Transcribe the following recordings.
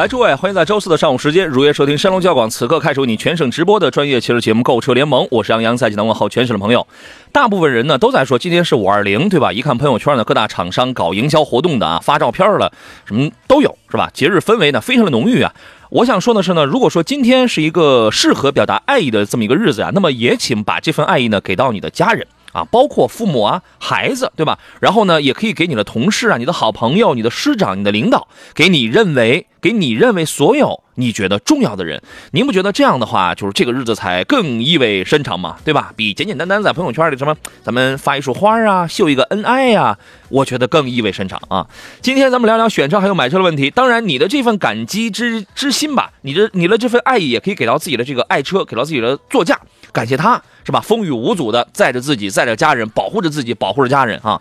来，诸位，欢迎在周四的上午时间如约收听山东交广此刻开始为你全省直播的专业汽车节目《购车联盟》，我是杨洋，在济南问候全省的朋友。大部分人呢都在说今天是五二零，对吧？一看朋友圈呢，各大厂商搞营销活动的啊，发照片了，什么都有，是吧？节日氛围呢非常的浓郁啊。我想说的是呢，如果说今天是一个适合表达爱意的这么一个日子啊，那么也请把这份爱意呢给到你的家人。啊，包括父母啊、孩子，对吧？然后呢，也可以给你的同事啊、你的好朋友、你的师长、你的领导，给你认为给你认为所有你觉得重要的人。您不觉得这样的话，就是这个日子才更意味深长吗？对吧？比简简单单在朋友圈里什么咱们发一束花啊、秀一个恩爱呀、我觉得更意味深长啊。今天咱们聊聊选车还有买车的问题。当然，你的这份感激之之心吧，你的你的这份爱意也可以给到自己的这个爱车，给到自己的座驾，感谢他是吧？风雨无阻的载着自己，载着家人，保护着自己，保护着家人啊。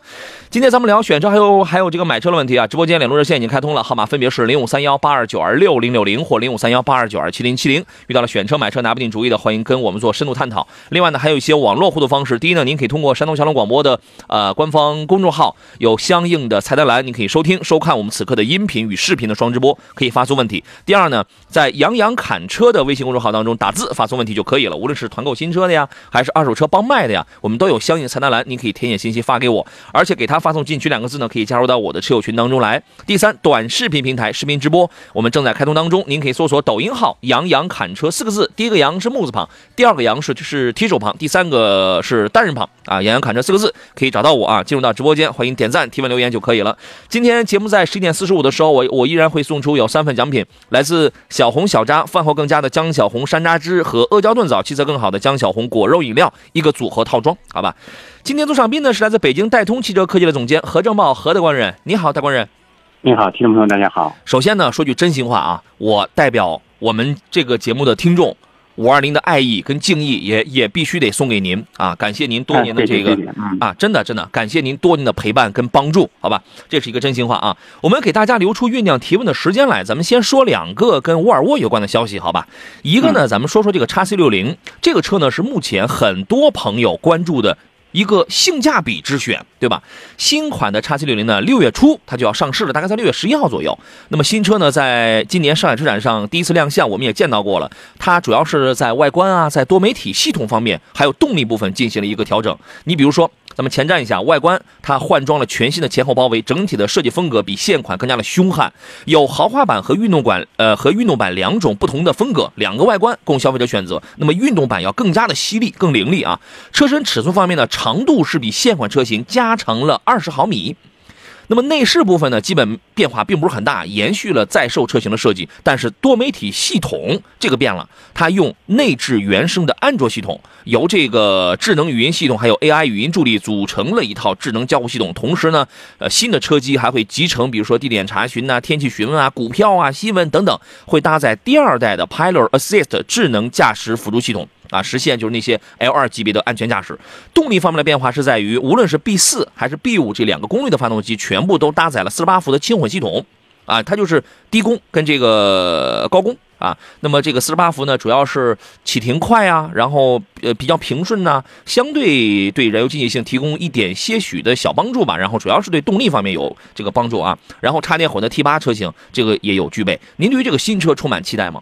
今天咱们聊选车，还有还有这个买车的问题啊。直播间联络热线已经开通了，号码分别是零五三幺八二九二六零六零或零五三幺八二九二七零七零。遇到了选车买车拿不定主意的，欢迎跟我们做深度探讨。另外呢，还有一些网络互动方式。第一呢，您可以通过山东交通广播的呃官方公众号有相应的菜单栏，您可以收听收看我们此刻的音频与视频的双直播，可以发送问题。第二呢，在杨洋侃车的微信公众号当中打字发送问题就可以了，无论是团购新车的呀，还是二手车帮卖的呀，我们都有相应菜单栏，您可以填写信息发给我，而且给他发送“进群”两个字呢，可以加入到我的车友群当中来。第三，短视频平台视频直播我们正在开通当中，您可以搜索抖音号“杨洋砍车”四个字，第一个“杨”是木字旁，第二个“杨”是是提手旁，第三个是单人旁啊，“杨洋砍车”四个字可以找到我啊，进入到直播间，欢迎点赞、提问、留言就可以了。今天节目在十一点四十五的时候，我我依然会送出有三份奖品，来自小红小扎饭后更加的江小红山楂汁和阿胶炖枣，气色更好的姜江小红果肉饮料一个组合套装，好吧？今天做场宾呢是来自北京戴通汽车科技的总监何正茂何大官人，你好，大官人。你好，听众朋友，大家好。首先呢，说句真心话啊，我代表我们这个节目的听众，五二零的爱意跟敬意也也必须得送给您啊！感谢您多年的哎这个、啊，真的真的感谢您多年的陪伴跟帮助，好吧？这是一个真心话啊！我们给大家留出酝酿提问的时间来，咱们先说两个跟沃尔沃有关的消息，好吧？一个呢，咱们说说这个叉 C 六零这个车呢，是目前很多朋友关注的。一个性价比之选，对吧？新款的叉七六零呢，六月初它就要上市了，大概在六月十一号左右。那么新车呢，在今年上海车展上第一次亮相，我们也见到过了。它主要是在外观啊，在多媒体系统方面，还有动力部分进行了一个调整。你比如说，那么前瞻一下外观，它换装了全新的前后包围，整体的设计风格比现款更加的凶悍，有豪华版和运动版，呃，和运动版两种不同的风格，两个外观供消费者选择。那么运动版要更加的犀利、更凌厉啊。车身尺寸方面呢，长度是比现款车型加长了二十毫米。那么内饰部分呢，基本变化并不是很大，延续了在售车型的设计，但是多媒体系统这个变了，它用内置原生的安卓系统，由这个智能语音系统还有 AI 语音助力组成了一套智能交互系统。同时呢，呃，新的车机还会集成，比如说地点查询呐、天气询问啊、股票啊、新闻等等，会搭载第二代的 Pilot Assist 智能驾驶辅助系统。啊，实现就是那些 L 2级别的安全驾驶。动力方面的变化是在于，无论是 B 4还是 B 5这两个功率的发动机，全部都搭载了48伏的轻混系统。啊，它就是低功跟这个高功啊。那么这个48伏呢，主要是启停快啊，然后呃比较平顺呐、相对对燃油经济性提供一点些许的小帮助吧。然后主要是对动力方面有这个帮助啊。然后插电混的 T 8车型这个也有具备。您对于这个新车充满期待吗？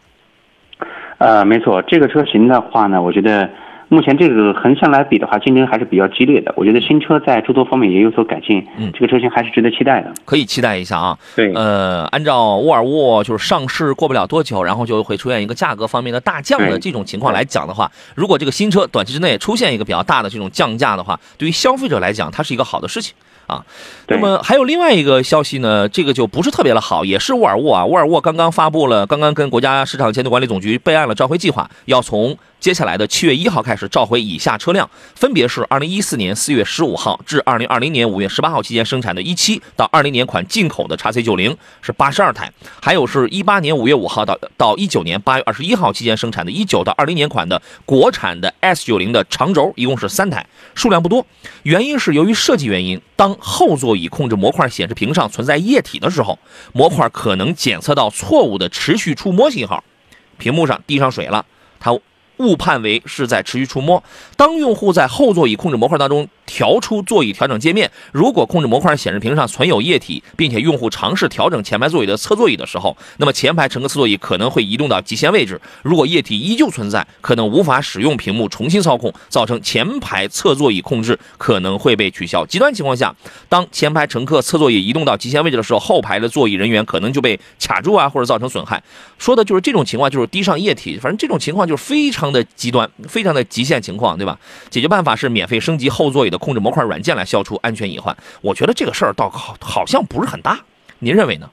呃，没错，这个车型的话呢，我觉得目前这个横向来比的话，竞争还是比较激烈的。我觉得新车在诸多方面也有所改进，嗯这个车型还是值得期待的。可以期待一下啊。对，呃，按照沃尔沃就是上市过不了多久，然后就会出现一个价格方面的大降的这种情况来讲的话，如果这个新车短期之内出现一个比较大的这种降价的话，对于消费者来讲，它是一个好的事情啊。那么还有另外一个消息呢，这个就不是特别的好，也是沃尔沃啊，沃尔沃刚刚发布了，刚刚跟国家市场监督管理总局备案了召回计划，要从接下来的七月一号开始召回以下车辆，分别是二零一四年四月十五号至二零二零年五月十八号期间生产的一七到二零年款进口的叉 C 九零是八十二台，还有是一八年五月五号到到一九年八月二十一号期间生产的一九到二零年款的国产的 S 九零的长轴，一共是三台，数量不多。原因是由于设计原因，当后座椅控制模块显示屏上存在液体的时候，模块可能检测到错误的持续触摸信号，屏幕上滴上水了，它误判为是在持续触摸。当用户在后座椅控制模块当中调出座椅调整界面，如果控制模块显示屏上存有液体，并且用户尝试调整前排座椅的侧座椅的时候，那么前排乘客侧座椅可能会移动到极限位置。如果液体依旧存在，可能无法使用屏幕重新操控，造成前排侧座椅控制可能会被取消。极端情况下，当前排乘客侧座椅移动到极限位置的时候，后排的座椅人员可能就被卡住啊，或者造成损害。说的就是这种情况，就是滴上液体，反正这种情况就是非常的极端，非常的极限情况，对吧？解决办法是免费升级后座椅的控制模块软件来消除安全隐患。我觉得这个事儿倒好好像不是很大，您认为呢？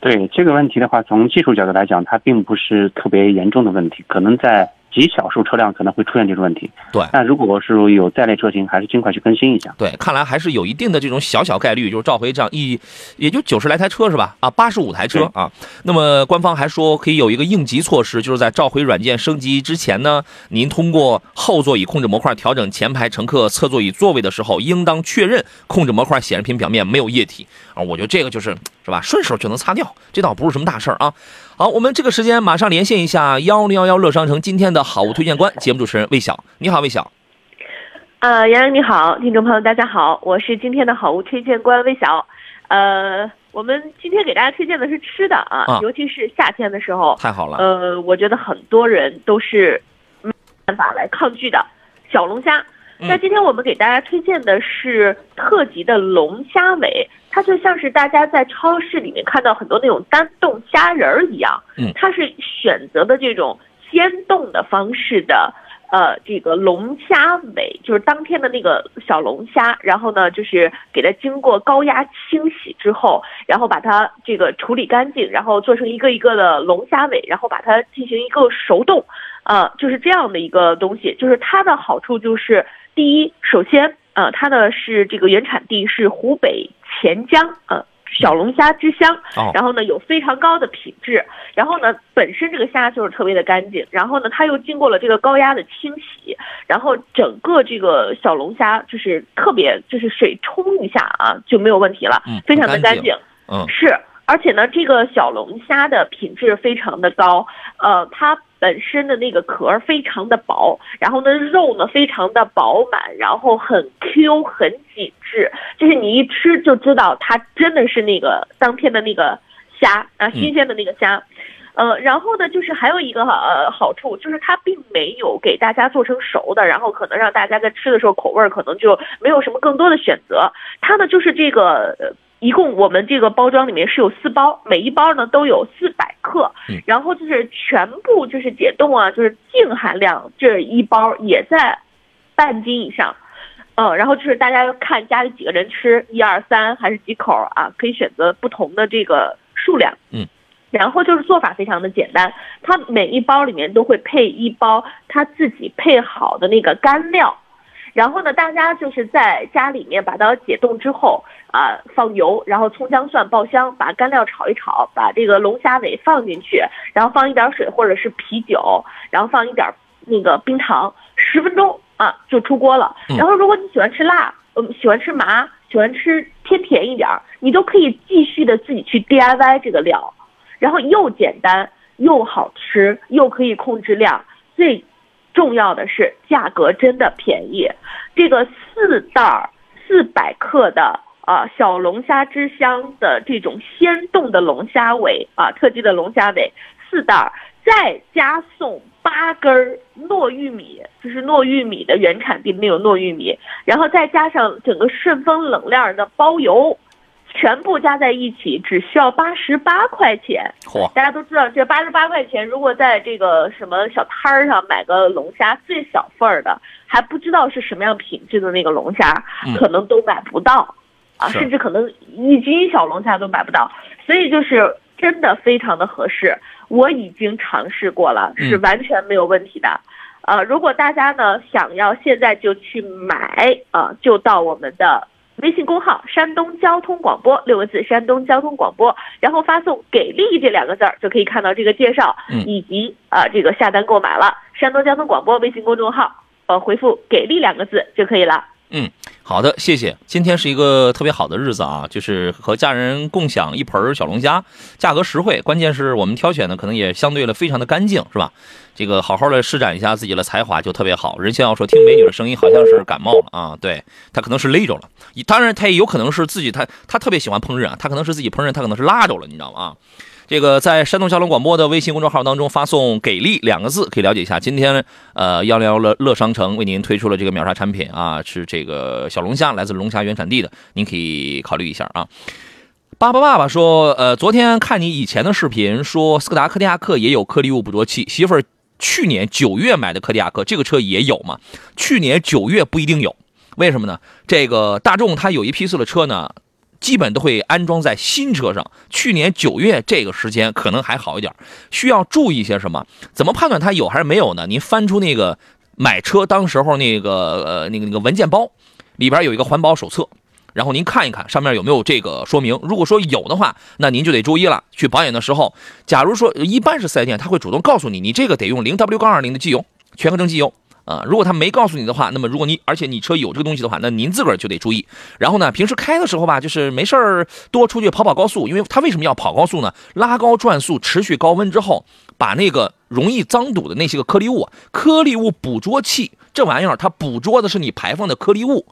对这个问题的话，从技术角度来讲，它并不是特别严重的问题，可能在极少数车辆可能会出现这种问题。对但如果是有在内车型，还是尽快去更新一下。对，看来还是有一定的这种小小概率，就是召回这样一，也就九十来台车是吧？啊，八十五台车啊。那么官方还说可以有一个应急措施，就是在召回软件升级之前呢，您通过后座椅控制模块调整前排乘客侧座椅座位的时候，应当确认控制模块显示屏表面没有液体啊。我觉得这个就是是吧，顺手就能擦掉，这倒不是什么大事儿啊。好，我们这个时间马上连线一下幺零幺幺乐商城今天的好物推荐官，节目主持人魏晓，你好，魏晓。呃，杨洋你好，听众朋友大家好，我是今天的好物推荐官魏晓。呃，我们今天给大家推荐的是吃的啊，啊尤其是夏天的时候，太好了，呃，我觉得很多人都是没办法来抗拒的小龙虾。嗯那今天我们给大家推荐的是特级的龙虾尾，它就像是大家在超市里面看到很多那种单冻虾仁儿一样，嗯它是选择的这种鲜冻的方式的。呃，这个龙虾尾就是当天的那个小龙虾，然后呢，就是给它经过高压清洗之后，然后把它这个处理干净，然后做成一个一个的龙虾尾，然后把它进行一个熟冻，呃，就是这样的一个东西。就是它的好处就是，第一，首先，呃，它呢是这个原产地是湖北潜江，呃。小龙虾之乡，哦然后呢有非常高的品质，然后呢本身这个虾就是特别的干净，然后呢它又经过了这个高压的清洗，然后整个这个小龙虾就是特别就是水冲一下啊就没有问题了，嗯非常的干净干净。嗯是，而且呢，这个小龙虾的品质非常的高，呃，它本身的那个壳儿非常的薄，然后呢，肉呢非常的饱满，然后很 Q 很紧致，就是你一吃就知道它真的是那个当天的那个虾啊，新鲜的那个虾。呃，然后呢，就是还有一个呃好处，就是它并没有给大家做成熟的，然后可能让大家在吃的时候口味儿可能就没有什么更多的选择。它呢就是这个呃一共我们这个包装里面是有四包，每一包呢都有四百克嗯，然后就是全部就是解冻啊，就是净含量这一包也在半斤以上。呃，然后就是大家要看家里几个人吃，一二三还是几口啊，可以选择不同的这个数量。嗯。然后就是做法非常的简单，它每一包里面都会配一包它自己配好的那个干料，然后呢，大家就是在家里面把它解冻之后啊、放油，然后葱姜蒜爆香，把干料炒一炒，把这个龙虾尾放进去，然后放一点水或者是啤酒，然后放一点那个冰糖，十分钟啊就出锅了。嗯然后如果你喜欢吃辣，嗯，喜欢吃麻，喜欢吃偏甜一点儿，你都可以继续的自己去 DIY 这个料，然后又简单又好吃，又可以控制量，最重要的是价格真的便宜。这个四袋儿四百克的啊小龙虾之乡的这种鲜冻的龙虾尾啊，特级的龙虾尾四袋儿，再加送八根儿糯玉米，就是糯玉米的原产地那种糯玉米，然后再加上整个顺丰冷链的包邮。全部加在一起只需要八十八块钱，嚯，大家都知道，这八十八块钱，如果在这个什么小摊儿上买个龙虾最小份儿的，还不知道是什么样品质的那个龙虾，嗯可能都买不到。啊，甚至可能一斤小龙虾都买不到，所以就是真的非常的合适。我已经尝试过了，是嗯完全没有问题的。呃，如果大家呢想要现在就去买，呃，就到我们的微信公号“山东交通广播”六个字，山东交通广播，然后发送“给力”这两个字儿，就可以看到这个介绍，嗯以及呃这个下单购买了。山东交通广播微信公众号，呃，回复“给力”两个字就可以了。好的，谢谢。今天是一个特别好的日子啊，就是和家人共享一盆小龙虾，价格实惠，关键是我们挑选的可能也相对的非常的干净，是吧？这个好好的施展一下自己的才华就特别好。人先要说听美女的声音好像是感冒了啊，对他可能是勒着了，当然他也有可能是自己他他特别喜欢烹饪啊，他可能是自己烹饪，他可能是拉着了，你知道吗？啊。这个在山东交通广播的微信公众号当中发送“给力”两个字，可以了解一下。今天呃幺零幺乐乐商城为您推出了这个秒杀产品啊，是这个小龙虾，来自龙虾原产地的，您可以考虑一下啊。爸爸爸爸说，呃，昨天看你以前的视频，说斯柯达柯迪亚克也有颗粒物捕捉器，媳妇儿去年九月买的柯迪亚克，这个车也有吗？去年九月不一定有，为什么呢？这个大众它有一批次的车呢，基本都会安装在新车上。去年九月这个时间可能还好一点，需要注意些什么？怎么判断它有还是没有呢？您翻出那个买车当时候那个呃那个那个文件包，里边有一个环保手册。然后您看一看上面有没有这个说明，如果说有的话，那您就得注意了。去保养的时候，假如说一般是四 S 店，他会主动告诉你，你这个得用零 W 杠二零的机油，全合成机油。啊、如果他没告诉你的话，那么如果你而且你车有这个东西的话，那您自个儿就得注意。然后呢，平时开的时候吧，就是没事儿多出去跑跑高速，因为他为什么要跑高速呢？拉高转速，持续高温之后，把那个容易脏堵的那些个颗粒物，颗粒物捕捉器这玩意儿，它捕捉的是你排放的颗粒物。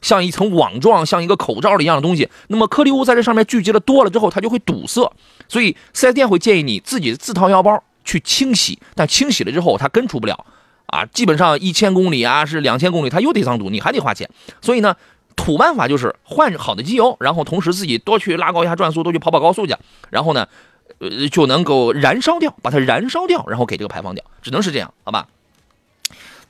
像一层网状，像一个口罩的一样的东西。那么颗粒物在这上面聚集的多了之后，它就会堵塞。所以四 S 店会建议你自己自掏腰包去清洗，但清洗了之后它根除不了啊，基本上一千公里啊是两千公里，它又得脏堵，你还得花钱。所以呢，土办法就是换好的机油，然后同时自己多去拉高一下转速，多去跑跑高速去，然后呢，呃就能够燃烧掉，把它燃烧掉，然后给这个排放掉，只能是这样，好吧？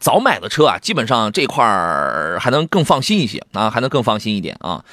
早买的车啊，基本上这块儿还能更放心一些啊，还能更放心一点啊。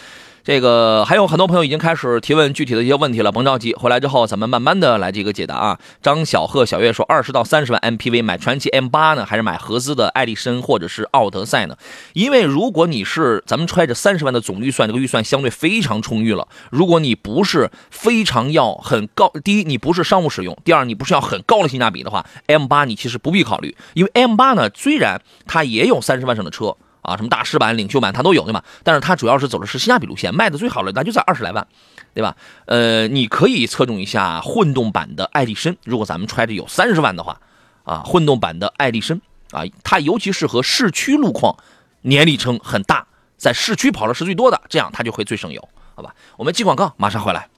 这个还有很多朋友已经开始提问具体的一些问题了，甭着急，回来之后咱们慢慢的来这个解答啊。张小贺、小月说，二十到三十万 MPV 买传祺 M 八呢，还是买合资的艾力绅或者是奥德赛呢？因为如果你是咱们揣着三十万的总预算，这个预算相对非常充裕了。如果你不是非常要很高，第一你不是商务使用，第二你不是要很高的性价比的话，M 八你其实不必考虑，因为 M 八呢虽然它也有三十万上的车。啊，什么大师版、领袖版它都有，对吧？但是它主要是走的是性价比路线，卖的最好的那就在二十来万，对吧？呃，你可以侧重一下混动版的爱丽绅，如果咱们揣着有三十万的话，啊，混动版的爱丽绅啊，它尤其适合市区路况，年里程很大，在市区跑的是最多的，这样它就会最省油，好吧？我们接广告，马上回来。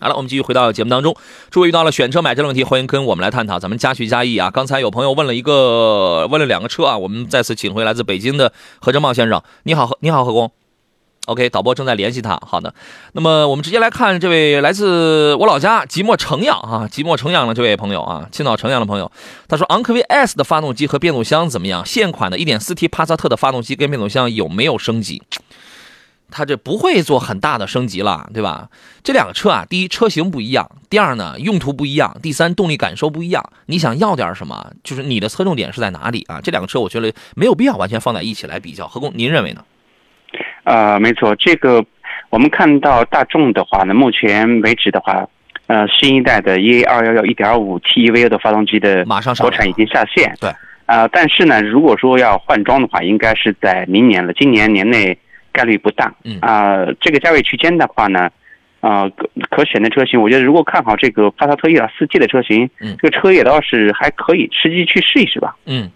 好了，我们继续回到节目当中。诸位遇到了选车买车的问题，欢迎跟我们来探讨，咱们加叙加议啊。刚才有朋友问了一个，问了两个车啊，我们再次请回来自北京的何正茂先生。你好，你好，何工。OK，导播正在联系他。好的，那么我们直接来看这位来自我老家即墨城阳啊，即墨城阳的这位朋友啊，青岛城阳的朋友，他说昂科威 S 的发动机和变速箱怎么样？现款的 1.4T 帕萨特的发动机跟变速箱有没有升级？它这不会做很大的升级了，对吧？这两个车啊，第一车型不一样，第二呢用途不一样，第三动力感受不一样。你想要点什么？就是你的侧重点是在哪里啊？这两个车我觉得没有必要完全放在一起来比较。何工，您认为呢？呃，没错，这个我们看到大众的话呢，目前为止的话，呃，新一代的 EA 二幺幺一点五 T EVO 的发动机的马上上国产已经下线。对。啊、但是呢，如果说要换装的话，应该是在明年了，今年年内概率不大。嗯啊、这个价位区间的话呢，啊、可可选的车型，我觉得如果看好这个帕萨特一点四 T 的车型，嗯这个车也倒是还可以，实际去试一试吧。嗯，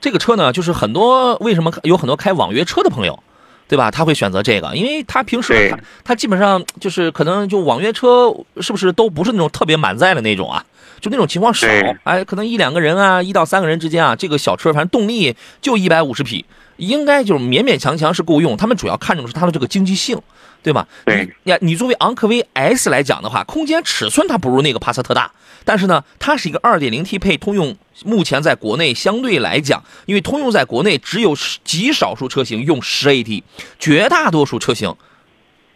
这个车呢，就是很多为什么有很多开网约车的朋友，对吧？他会选择这个，因为他平时他他基本上就是可能就网约车是不是都不是那种特别满载的那种啊？就那种情况少对，哎，可能一两个人啊，一到三个人之间啊，这个小车反正动力就一百五十匹，应该就是勉勉强强是够用。他们主要看重的是它的这个经济性，对吧？对你呀，你作为昂科威 S 来讲的话，空间尺寸它不如那个帕萨特大，但是呢，它是一个 2.0T 配通用，目前在国内相对来讲，因为通用在国内只有极少数车型用 10AT，绝大多数车型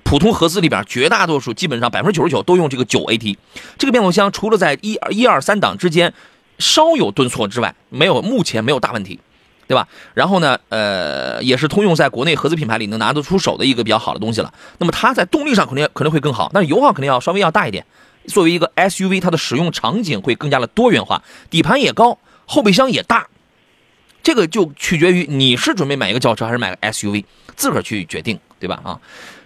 普通合资里边绝大多数基本上百分之九十九都用这个九 AT，这个变速箱除了在一一二三档之间稍有顿挫之外，没有目前没有大问题。对吧？然后呢，呃，也是通用在国内合资品牌里能拿得出手的一个比较好的东西了。那么它在动力上肯定可能会更好，但是油耗肯定要稍微要大一点。作为一个 SUV，它的使用场景会更加的多元化，底盘也高，后备箱也大，这个就取决于你是准备买一个轿车还是买个 SUV，自个儿去决定，对吧？啊，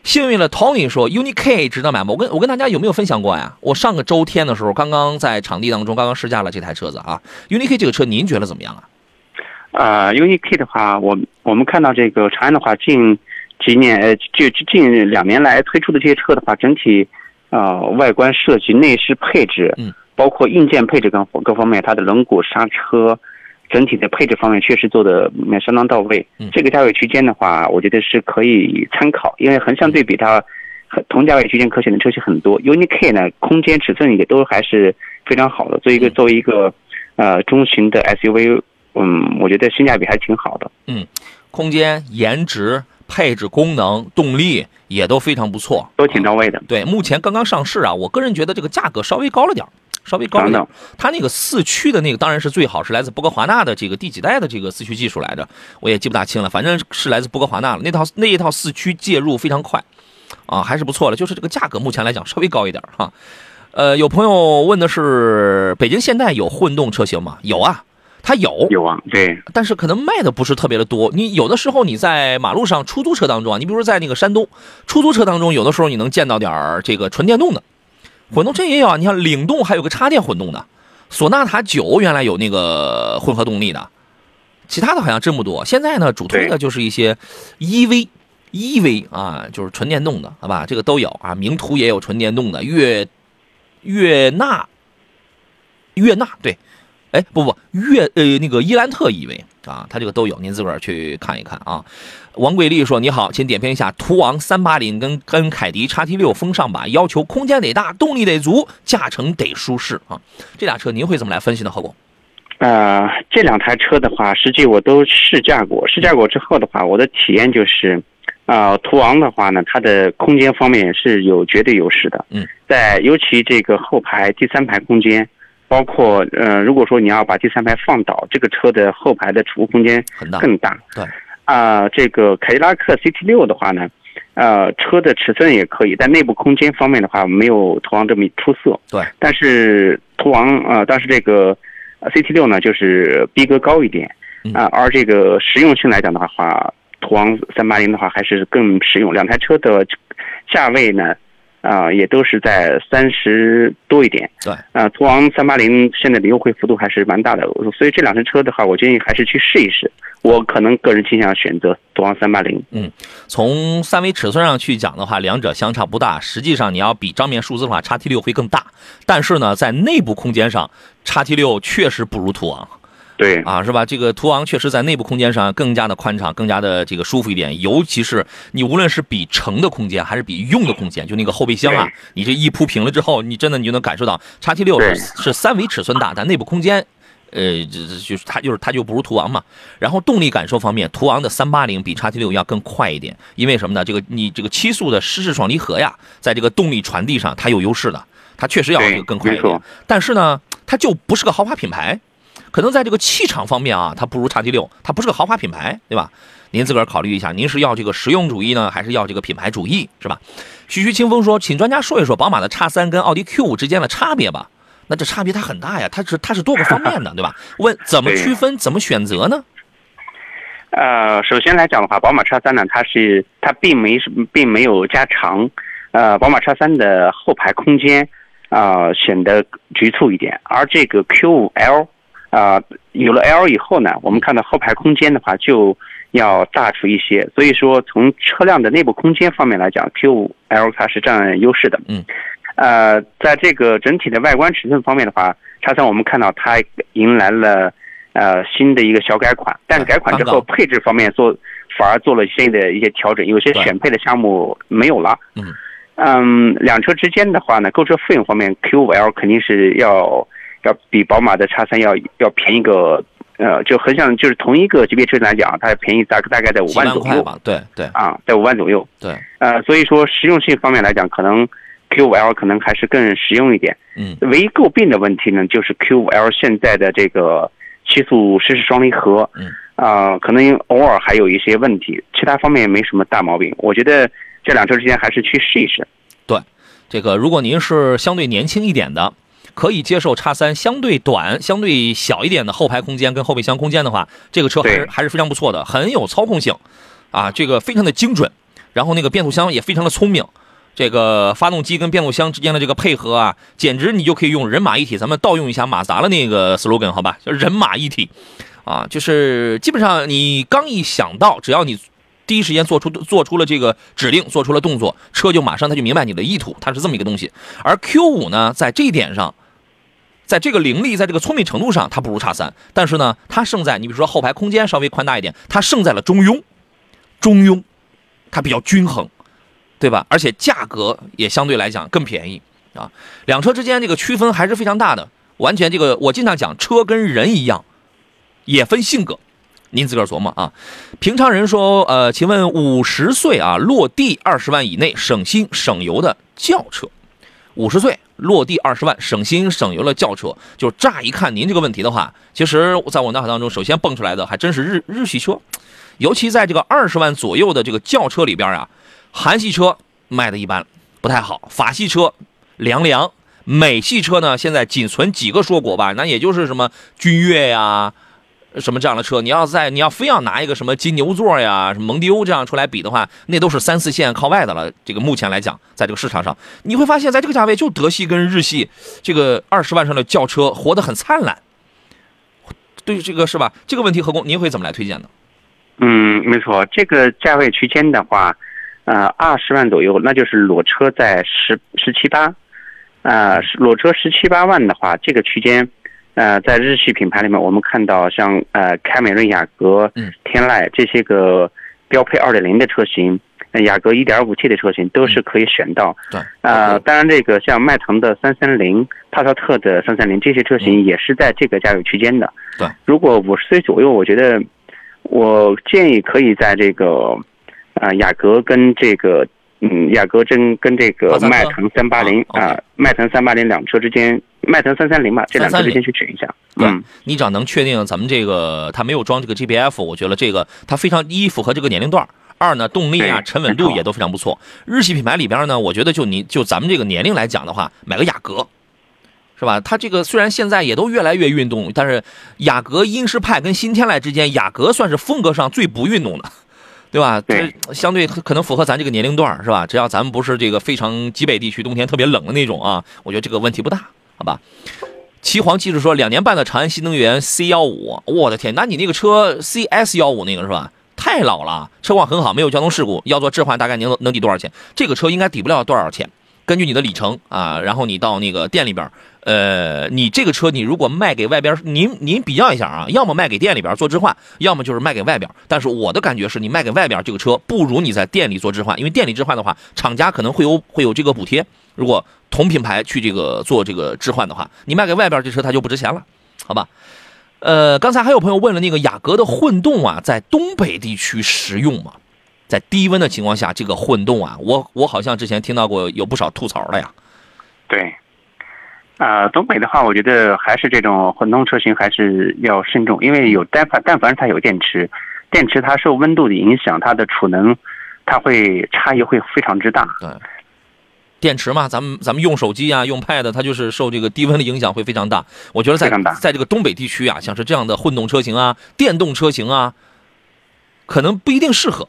幸运了，Tony 说 UNI-K 值得买吗？我跟我跟大家有没有分享过呀？我上个周天的时候，刚刚在场地当中刚刚试驾了这台车子啊，UNI-K 这个车您觉得怎么样啊？啊，UNI-K 的话，我我们看到这个长安的话，近几年呃，就近两年来推出的这些车的话，整体呃外观设计、内饰配置，嗯，包括硬件配置各各方面，它的轮毂、刹车，整体的配置方面确实做的相当到位。嗯这个价位区间的话，我觉得是可以参考，因为横向对比它很同价位区间可选的车型很多。UNI-K 呢，空间尺寸也都还是非常好的，作为一个嗯作为一个呃中型的 SUV。嗯，我觉得性价比还挺好的。嗯空间、颜值、配置、功能、动力也都非常不错，都挺到位的。对，目前刚刚上市啊，我个人觉得这个价格稍微高了点儿稍微高了点儿。它那个四驱的那个当然是最好，是来自博格华纳的这个第几代的这个四驱技术来着，我也记不大清了，反正是来自博格华纳了。那套那一套四驱介入非常快，啊，还是不错的。就是这个价格目前来讲稍微高一点儿哈。呃，有朋友问的是北京现代有混动车型吗？有啊，它有，有啊，对，但是可能卖的不是特别的多。你有的时候你在马路上出租车当中啊，你比如说在那个山东出租车当中，有的时候你能见到点儿这个纯电动的，混动车也有啊。你像领动还有个插电混动的，索纳塔九原来有那个混合动力的，其他的好像真不多。现在呢，主推的就是一些 EV。EV 啊，就是纯电动的，好吧？这个都有啊，名图也有纯电动的，悦悦纳，悦纳对，哎，不不，越呃那个伊兰特 EV 啊，它这个都有，您自个儿去看一看啊。王桂丽说：“你好，请点评一下途昂三八零跟跟凯迪叉 T 六风尚版，要求空间得大，动力得足，驾乘得舒适啊。这俩车您会怎么来分析呢？何工？呃，这两台车的话，实际我都试驾过。试驾过之后的话，我的体验就是，啊，途昂的话呢，它的空间方面是有绝对优势的。嗯，在尤其这个后排第三排空间，包括呃，如果说你要把第三排放倒，这个车的后排的储物空间很大，更大。对。啊、这个凯迪拉克 CT 六的话呢，呃，车的尺寸也可以，但内部空间方面的话，没有途昂这么出色。对。但是途昂呃，但是这个呃 CT 六呢，就是逼格高一点嗯啊、而这个实用性来讲的话，途昂三八零的话还是更实用。两台车的价位呢，啊、也都是在三十多一点。对。啊，途昂三八零现在的优惠幅度还是蛮大的，所以这两台车的话，我建议还是去试一试。我可能个人倾向选择途昂三八零。嗯从三维尺寸上去讲的话，两者相差不大。实际上，你要比账面数字的话，叉 T 六会更大。但是呢，在内部空间上，叉 T 六确实不如途昂。对，啊，是吧？这个途昂确实在内部空间上更加的宽敞，更加的这个舒服一点。尤其是你无论是比乘的空间，还是比用的空间，就那个后备箱啊，你这一铺平了之后，你真的你就能感受到叉 T 六是是三维尺寸大，但内部空间。呃，就是它就是它就不如途昂嘛。然后动力感受方面，途昂的三八零比叉 T 六要更快一点，因为什么呢？这个你这个七速的湿式双离合呀，在这个动力传递上它有优势的，它确实要对更快一点。但是呢，它就不是个豪华品牌，可能在这个气场方面啊，它不如叉 T 六，它不是个豪华品牌，对吧？您自个儿考虑一下，您是要这个实用主义呢，还是要这个品牌主义，是吧？徐徐清风说，请专家说一说宝马的叉三跟奥迪 Q 五之间的差别吧。那这差别它很大呀，它是它是多个方面的，对吧？问怎么区分，怎么选择呢？呃，首先来讲的话，宝马叉三呢，它是它并没是并没有加长，呃，宝马叉三的后排空间啊、呃显得局促一点，而这个 Q 五 L 啊、有了 L 以后呢，我们看到后排空间的话就要大出一些，所以说从车辆的内部空间方面来讲，Q 五 L 它是占优势的。嗯。呃，在这个整体的外观尺寸方面的话，叉三我们看到它迎来了呃新的一个小改款，但是改款之后配置方面做反而做了新的一些调整，有些选配的项目没有了。嗯嗯，两车之间的话呢，购车费用方面，Q 五 L 肯定是要要比宝马的叉三要要便宜个呃，就很想就是同一个级别车型来讲，它便宜大大概在五万左右吧，对对啊，在五万左右。对，呃，所以说实用性方面来讲，可能 Q5L 可能还是更实用一点。嗯唯一诟病的问题呢，就是 Q5L 现在的这个七速湿式双离合，嗯，啊、可能偶尔还有一些问题，其他方面没什么大毛病。我觉得这两车之间还是去试一试。对这个如果您是相对年轻一点的，可以接受叉三相对短、相对小一点的后排空间跟后备箱空间的话，这个车还是还是非常不错的，很有操控性，啊，这个非常的精准，然后那个变速箱也非常的聪明。这个发动机跟变速箱之间的这个配合啊，简直你就可以用人马一体。咱们盗用一下马自达的那个 slogan 好吧，叫人马一体，啊，就是基本上你刚一想到，只要你第一时间做出做出了这个指令，做出了动作，车就马上它就明白你的意图，它是这么一个东西。而 Q 五呢，在这一点上，在这个灵力，在这个聪明程度上，它不如叉三，但是呢，它胜在你比如说后排空间稍微宽大一点，它胜在了中庸，中庸，它比较均衡，对吧？而且价格也相对来讲更便宜啊，两车之间这个区分还是非常大的，完全这个我经常讲，车跟人一样，也分性格。您自个儿琢磨啊。平常人说，呃，请问五十岁啊，落地二十万以内，省心省油的轿车，五十岁落地二十万，省心省油了轿车，就乍一看您这个问题的话，其实在我脑海当中，首先蹦出来的还真是日日系车，尤其在这个二十万左右的这个轿车里边啊，韩系车卖的一般，不太好，法系车凉凉，美系车呢现在仅存几个硕果吧，那也就是什么君越呀。什么这样的车，你要在你要非要拿一个什么金牛座呀、什么蒙迪欧这样出来比的话，那都是三四线靠外的了。这个目前来讲，在这个市场上，你会发现在这个价位，就德系跟日系这个二十万上的轿车活得很灿烂。对这个是吧？这个问题何工您会怎么来推荐呢？嗯，没错，这个价位区间的话，呃，二十万左右，那就是裸车在十十七八，呃，裸车十七八万的话，这个区间，呃，在日系品牌里面，我们看到像呃凯美瑞、雅阁、嗯天籁这些个标配二点零的车型，呃雅阁一点五 T 的车型都是可以选到。对，呃，当然这个像迈腾的三三零、帕萨特的三三零这些车型也是在这个价位区间的。对，如果五十岁左右，我觉得我建议可以在这个，呃，雅阁跟这个，嗯，雅阁跟跟这个迈腾三八零啊迈腾三八零两车之间，迈腾三三零吧，这两车之间去选一下。你只要能确定咱们这个它没有装这个 GPF，我觉得这个它非常一符合这个年龄段。二呢，动力啊、沉稳度也都非常不错。日系品牌里边呢，我觉得就你就咱们这个年龄来讲的话，买个雅阁，是吧？它这个虽然现在也都越来越运动，但是雅阁、英仕派跟新天籁之间，雅阁算是风格上最不运动的，对吧？对这相对可能符合咱这个年龄段是吧？只要咱们不是这个非常极北地区冬天特别冷的那种啊，我觉得这个问题不大，好吧？岐黄记者说，两年半的长安新能源 C 幺五，我的天，那你那个车 CS 幺五那个是吧？太老了，车况很好，没有交通事故，要做置换大概能能抵多少钱？这个车应该抵不了多少钱。根据你的里程啊，然后你到那个店里边，呃，你这个车你如果卖给外边，您您比较一下啊，要么卖给店里边做置换，要么就是卖给外边。但是我的感觉是你卖给外边这个车，不如你在店里做置换，因为店里置换的话，厂家可能会有会有这个补贴。如果同品牌去这个做这个置换的话，你卖给外边这车它就不值钱了，好吧？呃，刚才还有朋友问了，那个雅阁的混动啊，在东北地区实用吗？在低温的情况下，这个混动啊，我我好像之前听到过有不少吐槽的呀。对。啊、东北的话，我觉得还是这种混动车型还是要慎重，因为有但凡但凡它有电池，电池它受温度的影响，它的储能它会差异会非常之大。对，电池嘛，咱们咱们用手机啊，用 Pad，它就是受这个低温的影响会非常大。我觉得在在这个东北地区啊，像是这样的混动车型啊、电动车型啊，可能不一定适合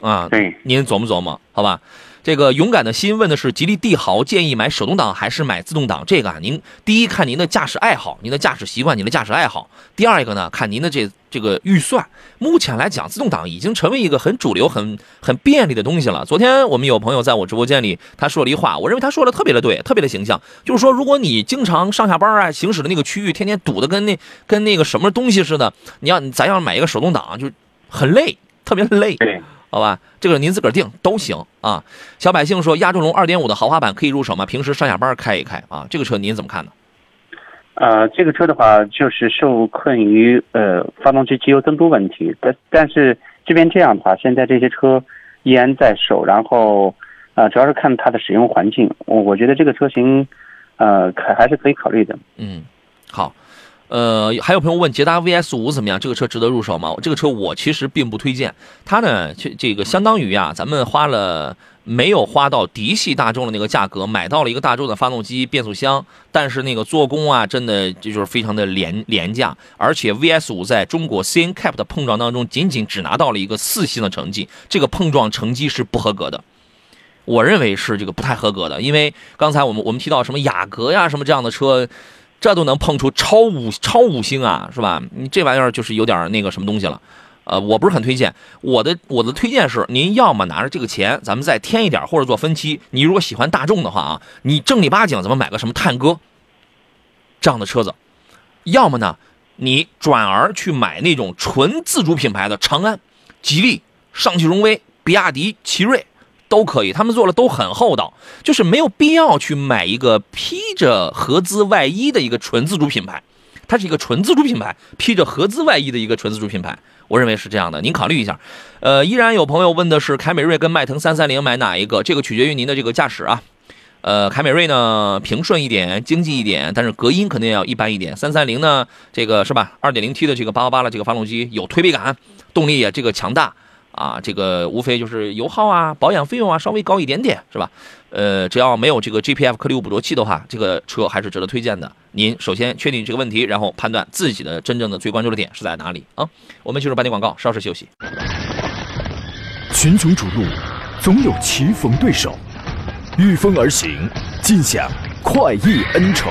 啊。对，您琢磨琢磨，好吧？这个勇敢的心问的是吉利帝豪建议买手动挡还是买自动挡？这个啊，您第一看您的驾驶爱好、您的驾驶习惯、您的驾驶爱好；第二一个呢，看您的这这个预算。目前来讲，自动挡已经成为一个很主流、很很便利的东西了。昨天我们有朋友在我直播间里，他说了一话，我认为他说的特别的对，特别的形象，就是说，如果你经常上下班啊，行驶的那个区域天天堵得跟那跟那个什么东西似的，你要咱要买一个手动挡，就很累，特别累。对，好吧，这个您自个儿定都行啊。小百姓说，亚洲龙二点五的豪华版可以入手吗？平时上下班开一开啊，这个车您怎么看呢？呃，这个车的话就是受困于呃发动机机油增多问题，但但是这边这样的话，现在这些车依然在售，然后呃主要是看它的使用环境，我我觉得这个车型呃可还是可以考虑的。嗯，好。呃，还有朋友问捷达 VS 五怎么样？这个车值得入手吗？这个车我其实并不推荐。它呢，这这个相当于啊，咱们花了没有花到嫡系大众的那个价格，买到了一个大众的发动机、变速箱，但是那个做工啊，真的这就是非常的廉廉价。而且 VS 五在中国 CNCAP 的碰撞当中，仅仅只拿到了一个四星的成绩，这个碰撞成绩是不合格的。我认为是这个不太合格的，因为刚才我们我们提到什么雅阁呀，什么这样的车。这都能碰出超五超五星啊，是吧？你这玩意儿就是有点那个什么东西了，呃，我不是很推荐。我的我的推荐是，您要么拿着这个钱，咱们再添一点，或者做分期。你如果喜欢大众的话啊，你正儿八经咱们买个什么探戈这样的车子，要么呢，你转而去买那种纯自主品牌的长安、吉利、上汽荣威、比亚迪、奇瑞。都可以，他们做的都很厚道，就是没有必要去买一个披着合资外衣的一个纯自主品牌，它是一个纯自主品牌，披着合资外衣的一个纯自主品牌，我认为是这样的，您考虑一下。呃，依然有朋友问的是凯美瑞跟迈腾三三零买哪一个？这个取决于您的这个驾驶啊。呃，凯美瑞呢平顺一点，经济一点，但是隔音肯定要一般一点。三三零呢，这个是吧？二点零 T 的这个八八八的这个发动机有推背感，动力也这个强大。啊，这个无非就是油耗啊、保养费用啊稍微高一点点，是吧？呃，只要没有这个 GPF 颗粒物捕捉器的话，这个车还是值得推荐的。您首先确定这个问题，然后判断自己的真正的最关注的点是在哪里啊？我们进入半点广告，稍事休息。群雄逐鹿，总有棋逢对手，御风而行，尽享快意恩仇。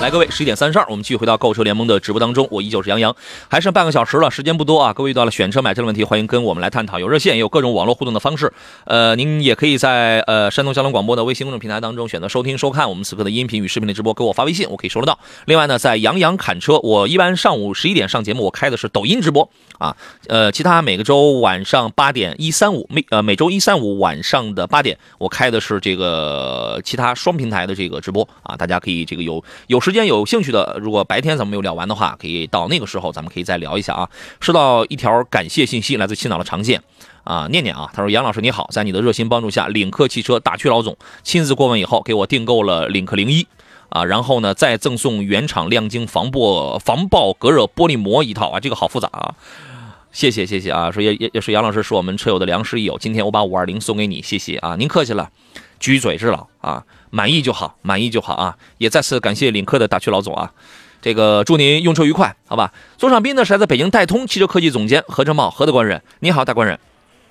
来，各位，十一点三十二，我们继续回到购车联盟的直播当中。我依旧是杨洋，还剩半个小时了，时间不多啊。各位遇到了选车买车的问题，欢迎跟我们来探讨，有热线，也有各种网络互动的方式。呃，您也可以在呃山东交通广播的微信公众平台当中选择收听收看我们此刻的音频与视频的直播，给我发微信，我可以收得到。另外呢，在杨洋侃车，我一般上午十一点上节目，我开的是抖音直播啊。呃，其他每个周晚上八点一三五每呃每周一三五晚上的八点，我开的是这个其他双平台的这个直播啊。大家可以这个有有。时间有兴趣的，如果白天咱们没有聊完的话，可以到那个时候，咱们可以再聊一下啊。收到一条感谢信息，来自青岛的常见啊，念念啊，他说杨老师你好，在你的热心帮助下，领克汽车大区老总亲自过问以后，给我订购了领克零一。啊，然后呢再赠送原厂亮晶防爆防爆隔热玻璃膜一套啊，这个好复杂啊，谢谢谢谢啊，说也也也是杨老师是我们车友的良师益友，今天我把五二零送给你，谢谢啊，您客气了，举嘴之劳啊。满意就好，满意就好啊！也再次感谢领克的大区老总啊，这个祝您用车愉快，好吧？座上宾呢是来自北京戴通汽车科技总监何正茂，何大官人，你好，大官人。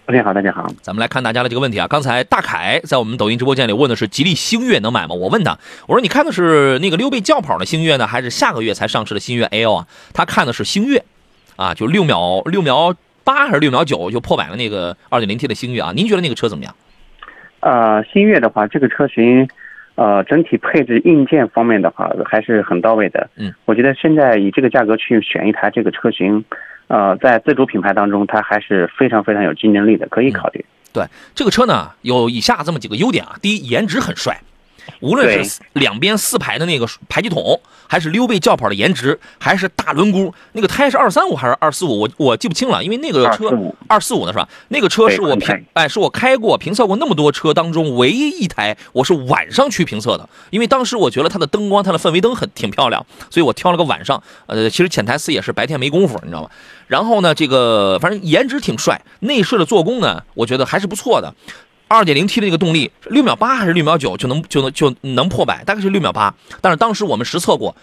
你好，大家好。咱们来看大家的这个问题啊，刚才大凯在我们抖音直播间里问的是吉利星越能买吗？我问他，我说你看的是那个溜背轿跑的星越呢，还是下个月才上市的星越 L 啊？他看的是星越，啊，就六秒六秒八还是六秒九就破百了那个二点零 T 的星越啊？您觉得那个车怎么样？呃，星越的话，这个车型。呃，整体配置硬件方面的话还是很到位的。嗯，我觉得现在以这个价格去选一台这个车型，呃，在自主品牌当中，它还是非常非常有竞争力的，可以考虑。对这个车呢，有以下这么几个优点啊。第一，颜值很帅。无论是两边四排的那个排气筒，还是溜背轿跑的颜值，还是大轮毂，那个胎是二三五还是二四五？我我记不清了，因为那个车二四五呢是吧？那个车是我评哎，是我开过评测过那么多车当中唯一一台我是晚上去评测的，因为当时我觉得它的灯光、它的氛围灯很挺漂亮，所以我挑了个晚上。呃，其实潜台词也是白天没工夫，你知道吗？然后呢，这个反正颜值挺帅，内饰的做工呢，我觉得还是不错的。二点零 T 的那个动力，六秒八还是六秒九就能就能就能破百，大概是六秒八。但是当时我们实测过，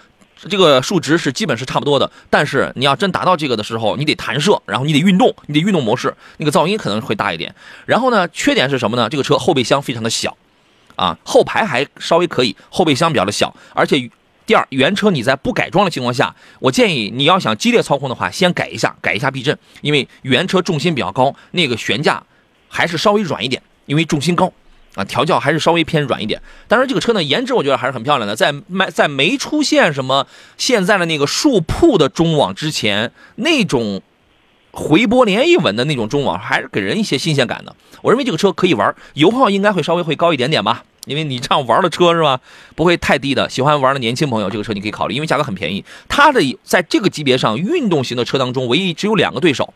这个数值是基本是差不多的。但是你要真达到这个的时候，你得弹射，然后你得运动，你得运动模式，那个噪音可能会大一点。然后呢，缺点是什么呢？这个车后备箱非常的小，啊，后排还稍微可以，后备箱比较的小，而且第二，原车你在不改装的情况下，我建议你要想激烈操控的话，先改一下，改一下避震，因为原车重心比较高，那个悬架还是稍微软一点，因为重心高啊，调教还是稍微偏软一点。当然，这个车呢，颜值我觉得还是很漂亮的，在卖在没出现什么现在的那个竖铺的中网之前，那种回波连一稳的那种中网，还是给人一些新鲜感的。我认为这个车可以玩，油耗应该会稍微会高一点点吧。因为你这样玩的车是吧，不会太低的。喜欢玩的年轻朋友，这个车你可以考虑，因为价格很便宜。它的在这个级别上，运动型的车当中，唯一只有两个对手，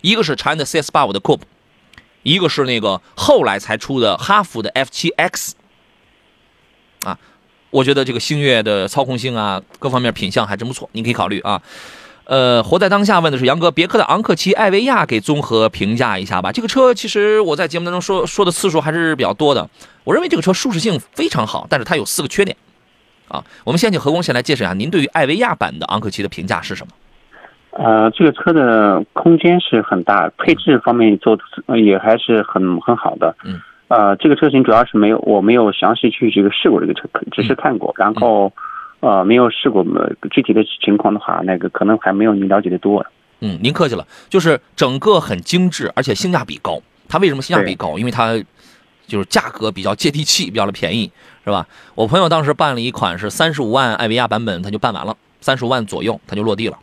一个是长安的 CS 八五的 Coupe，一个是那个后来才出的哈弗的 F 七 X。啊，我觉得这个星越的操控性啊，各方面品相还真不错，您可以考虑啊。呃，活在当下问的是杨哥，别克的昂克旗、艾维亚给综合评价一下吧。这个车其实我在节目当中说说的次数还是比较多的。我认为这个车舒适性非常好，但是它有四个缺点。啊，我们先请何工先来介绍一下，您对于艾维亚版的昂克旗的评价是什么？呃，这个车的空间是很大，配置方面做的也还是很很好的。嗯。呃，这个车型主要是没有我没有详细去这个试过这个车，只是看过，然后。呃，没有试过，具体的情况的话，那个可能还没有您了解的多。嗯，您客气了，就是整个很精致，而且性价比高。它为什么性价比高？因为它就是价格比较接地气，比较的便宜，是吧？我朋友当时办了一款是三十五万艾维亚版本，他就办完了，三十五万左右他就落地了，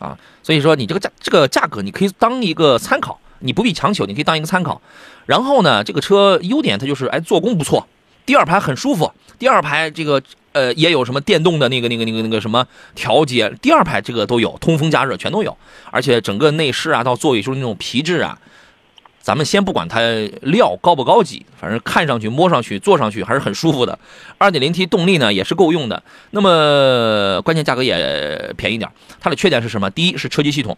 啊，所以说你这个价这个价格你可以当一个参考，你不必强求，你可以当一个参考。然后呢，这个车优点它就是哎做工不错，第二排很舒服，第二排这个。呃，也有什么电动的那个、那个、那个、那个什么调节，第二排这个都有，通风加热全都有，而且整个内饰啊，到座椅就是那种皮质啊，咱们先不管它料高不高级，反正看上去、摸上去、坐上去还是很舒服的。2.0T 动力呢也是够用的，那么关键价格也便宜点。它的缺点是什么？第一是车机系统，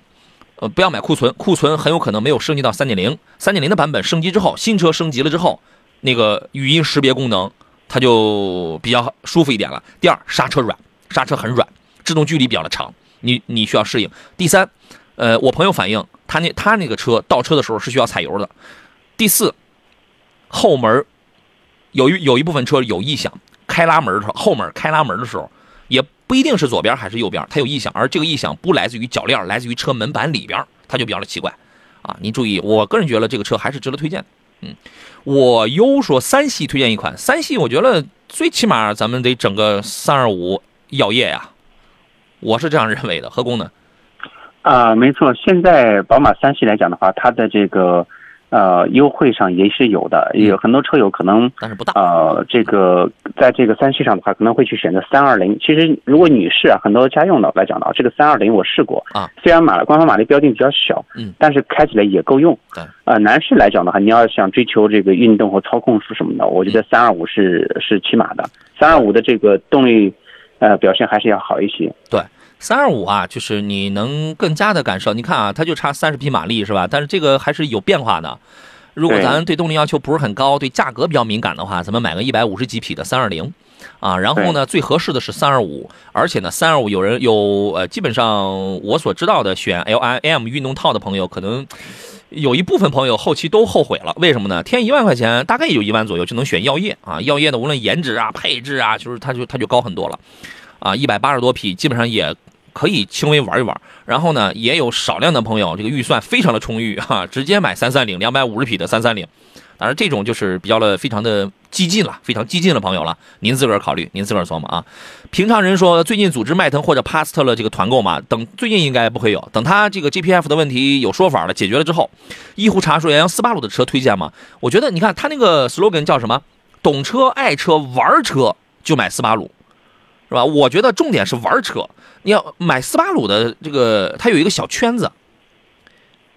呃，不要买库存，库存很有可能没有升级到3.0。3.0的版本升级之后，新车升级了之后，那个语音识别功能。它就比较舒服一点了。第二，刹车软，刹车很软，制动距离比较的长，你你需要适应。第三，呃，我朋友反映他那他那个车倒车的时候是需要踩油的。第四，后门有一有一部分车有异响，开拉门的时候，后门开拉门的时候也不一定是左边还是右边，它有异响，而这个异响不来自于铰链，来自于车门板里边，它就比较的奇怪啊。您注意，我个人觉得这个车还是值得推荐。嗯。我优说三系推荐一款，三系我觉得最起码咱们得整个三二五药业呀，我是这样认为的。何工呢？啊，没错，现在宝马三系来讲的话，它的这个。呃，优惠上也是有的，有很多车友可能，但是不大。呃，这个在这个三系上的话，可能会去选择三二零。其实，如果女士啊，很多家用的来讲的话，这个三二零我试过啊，虽然马官方马力标定比较小，嗯，但是开起来也够用。对，呃，男士来讲的话，你要想追求这个运动和操控是什么的，我觉得三二五是是起码的，三二五的这个动力，呃，表现还是要好一些。对。三二五啊，就是你能更加的感受。你看啊，它就差三十匹马力是吧？但是这个还是有变化的。如果咱对动力要求不是很高，对价格比较敏感的话，咱们买个一百五十几匹的三二零，啊，然后呢，最合适的是三二五。而且呢，三二五有人有呃，基本上我所知道的选 L I M 运动套的朋友，可能有一部分朋友后期都后悔了。为什么呢？添一万块钱，大概也就一万左右就能选药业啊。药业的无论颜值啊、配置啊，就是它就它就高很多了，啊，一百八十多匹，基本上也。可以轻微玩一玩，然后呢，也有少量的朋友这个预算非常的充裕哈，直接买三三零两百五十匹的三三零，当然这种就是比较的非常的激进了，非常激进的朋友了，您自个儿考虑，您自个儿琢磨啊。平常人说最近组织迈腾或者帕斯特勒这个团购嘛，等最近应该不会有，等他这个 GPF 的问题有说法了，解决了之后，一壶茶说杨洋斯巴鲁的车推荐吗？我觉得你看他那个 slogan 叫什么？懂车爱车玩车就买斯巴鲁，是吧？我觉得重点是玩车。你要买斯巴鲁的这个，它有一个小圈子，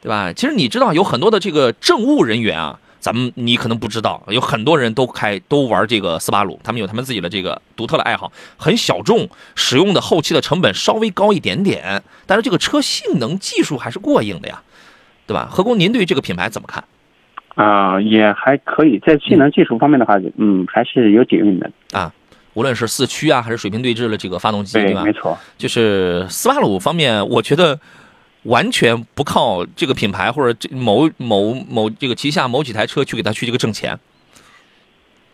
对吧？其实你知道有很多的这个政务人员啊，咱们你可能不知道，有很多人都开都玩这个斯巴鲁，他们有他们自己的这个独特的爱好，很小众，使用的后期的成本稍微高一点点，但是这个车性能技术还是过硬的呀，对吧？何工，您对这个品牌怎么看？啊，也还可以，在性能技术方面的话，嗯，还是有底蕴的啊。无论是四驱啊，还是水平对置的这个发动机，对吧？没错，就是斯巴鲁方面，我觉得完全不靠这个品牌或者这某某某这个旗下某几台车去给他去这个挣钱。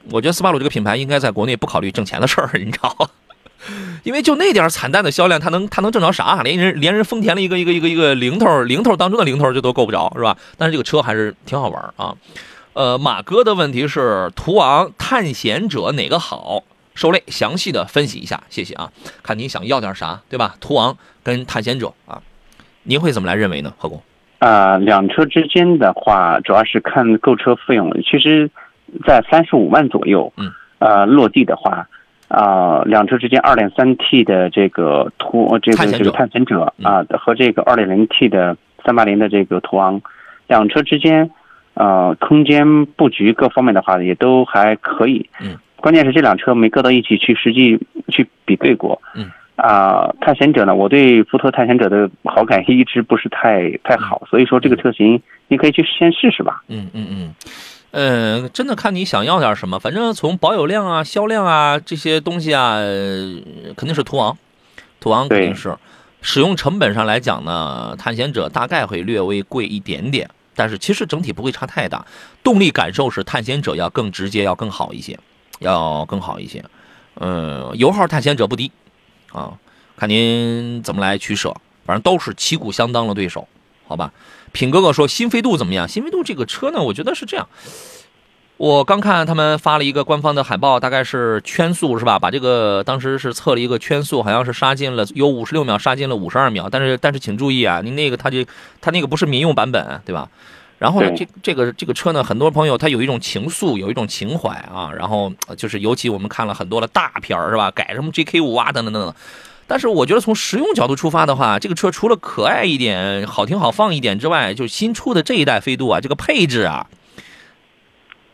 我觉得斯巴鲁这个品牌应该在国内不考虑挣钱的事儿，你知道吗？因为就那点儿惨淡的销量，它能它能挣着啥？连人连人丰田的一个一个一个一个零头零头当中的零头就都够不着，是吧？但是这个车还是挺好玩儿啊。呃，马哥的问题是途昂、探险者哪个好？受累详细的分析一下，谢谢啊。看您想要点啥，对吧？途昂跟探险者啊，您会怎么来认为呢？何工？啊、两车之间的话，主要是看购车费用。其实，在三十五万左右，嗯，呃，落地的话，啊、两车之间二点三 T 的这个途这个这个探险者嗯啊、和这个二点零 T 的三八零的这个途昂，两车之间，呃，空间布局各方面的话也都还可以。嗯，关键是这辆车没搁到一起去实际去比对过。嗯。啊、探险者呢，我对福特探险者的好感一直不是太太好，所以说这个车型你可以去先试试吧。嗯嗯嗯，呃，真的看你想要点什么，反正从保有量啊、销量啊这些东西啊，呃肯定是途昂，途昂肯定是。使用成本上来讲呢，探险者大概会略微贵一点点，但是其实整体不会差太大。动力感受是探险者要更直接，要更好一些，要更好一些。嗯，油耗探险者不低啊，看您怎么来取舍，反正都是旗鼓相当的对手，好吧？品哥哥说新飞度怎么样？新飞度这个车呢，我觉得是这样。我刚看他们发了一个官方的海报，大概是圈速是吧？把这个当时是测了一个圈速，好像是杀进了有五十六秒，杀进了五十二秒。但是但是请注意啊，您那个它这它那个不是民用版本，对吧？然后呢，这这个这个车呢，很多朋友他有一种情愫，有一种情怀啊。然后呃就是尤其我们看了很多的大片儿是吧？改什么 JK 五啊等等等等。但是我觉得从实用角度出发的话，这个车除了可爱一点、好听好放一点之外，就新出的这一代飞度啊，这个配置啊，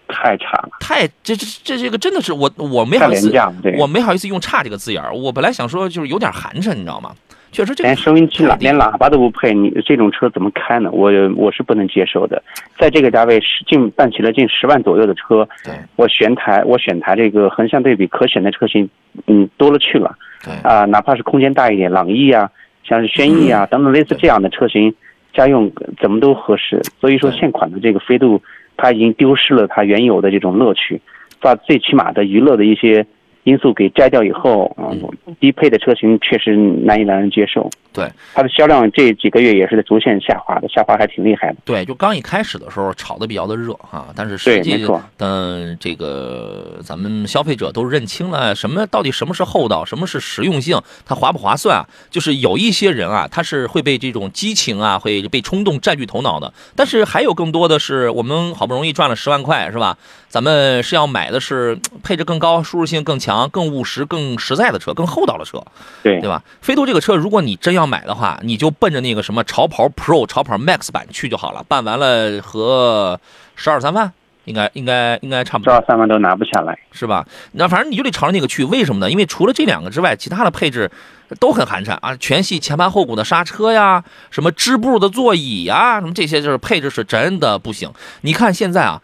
太差了，太这这这这个真的是我我没好意思我没好意思用“差”这个字眼儿。我本来想说就是有点寒碜，你知道吗？确实这连收音机喇连喇叭都不配，你这种车怎么开呢？我我是不能接受的。在这个价位，十近办起了近十万左右的车，对我选台我选台这个横向对比可选的车型，嗯，多了去了对啊、哪怕是空间大一点，朗逸啊，像是轩逸啊嗯 等等类似这样的车型，家用怎么都合适。所以说现款的这个飞度，它已经丢失了它原有的这种乐趣，把最起码的娱乐的一些因素给摘掉以后，啊、低配的车型确实难以让人接受。对它的销量这几个月也是在逐渐下滑的，下滑还挺厉害的。对，就刚一开始的时候炒的比较的热哈，但是实际对没错的这个咱们消费者都认清了什么到底什么是厚道，什么是实用性，它划不划算啊？就是有一些人啊，他是会被这种激情啊，会被冲动占据头脑的，但是还有更多的是我们好不容易赚了十万块是吧？咱们是要买的是 配置更高、舒适性更强、更务实、更实在的车，更厚道的车。对对吧？飞度这个车，如果你真要买的话，你就奔着那个什么潮跑 Pro、潮跑 Max 版去就好了，办完了和十二三万，应该应该应该差不多十多，二三万都拿不下来。是吧？那反正你就得朝着那个去，为什么呢？因为除了这两个之外，其他的配置都很寒碜啊，全系前盘后鼓的刹车呀，什么织布的座椅呀，什么这些就是配置是真的不行。你看现在啊，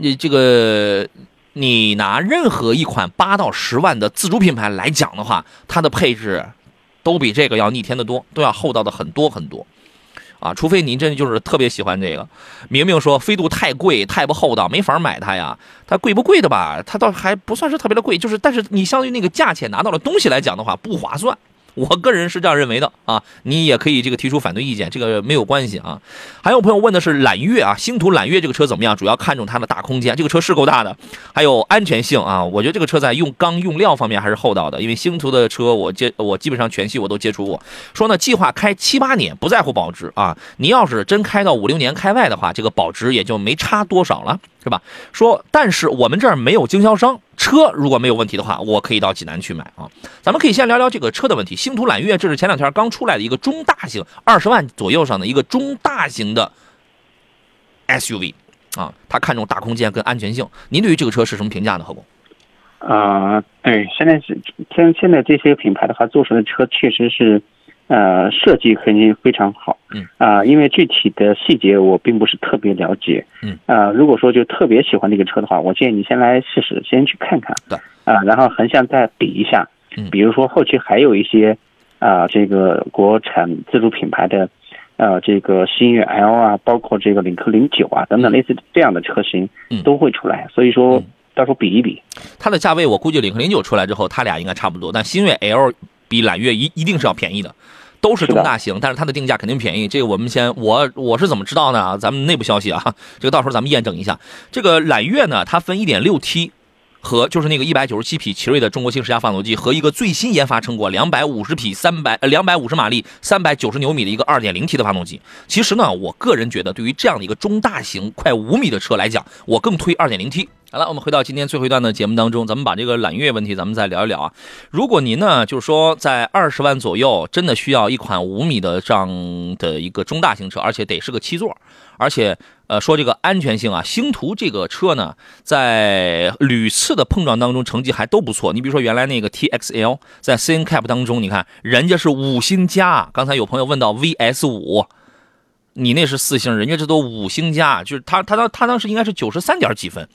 你，这个你拿任何一款八到十万的自主品牌来讲的话，它的配置都比这个要逆天的多，都要厚道的很多很多。啊，除非您真的就是特别喜欢这个。明明说飞度太贵，太不厚道，没法买它呀。它贵不贵的吧？它倒还不算是特别的贵，就是但是你相对于那个价钱拿到的东西来讲的话，不划算。我个人是这样认为的啊，你也可以这个提出反对意见，这个没有关系啊。还有朋友问的是揽月啊，星途揽月这个车怎么样？主要看重它的大空间，这个车是够大的，还有安全性啊。我觉得这个车在用钢用料方面还是厚道的，因为星途的车我接我基本上全系我都接触过。说呢，计划开七八年，不在乎保值啊。你要是真开到五六年开外的话，这个保值也就没差多少了，是吧？说，但是我们这儿没有经销商，车如果没有问题的话，我可以到济南去买啊。咱们可以先聊聊这个车的问题。星途揽月，这是前两天刚出来的一个中大型，二十万左右上的一个中大型的 SUV 啊，它看重大空间跟安全性。您对于这个车是什么评价呢？何工？啊、对，现在是现现在这些品牌的话，做出来的车确实是，呃，设计肯定非常好。嗯。啊、因为具体的细节我并不是特别了解。嗯。啊、如果说就特别喜欢这个车的话，我建议你先来试试，先去看看。对。啊、然后横向再比一下。嗯比如说后期还有一些，啊、这个国产自主品牌的，呃，这个星越 L 啊，包括这个领克零九啊等等嗯类似这样的车型嗯，都会出来。所以说嗯，到时候比一比。它的价位我估计领克零九出来之后，它俩应该差不多，但星越 L 比揽月一一定是要便宜的，都是中大型，但是它的定价肯定便宜。这个我们先，我我是怎么知道呢？咱们内部消息啊，这个到时候咱们验证一下。这个揽月呢，它分 1.6T 和就是那个197匹奇瑞的中国新十佳发动机和一个最新研发成果250匹300呃250马力390牛米的一个 2.0T 的发动机。其实呢，我个人觉得对于这样的一个中大型快五米的车来讲，我更推 2.0T。好了，我们回到今天最后一段的节目当中，咱们把这个揽月问题咱们再聊一聊啊。如果您呢，就是说在二十万左右，真的需要一款五米的这样的一个中大型车，而且得是个七座，而且呃说这个安全性啊，星途这个车呢，在屡次的碰撞当中成绩还都不错。你比如说原来那个 TXL 在 CNCAP 当中，你看人家是五星加，刚才有朋友问到 VS 五。你那是四星，人家这都五星加，就是他他当他当时应该是九十三点几分，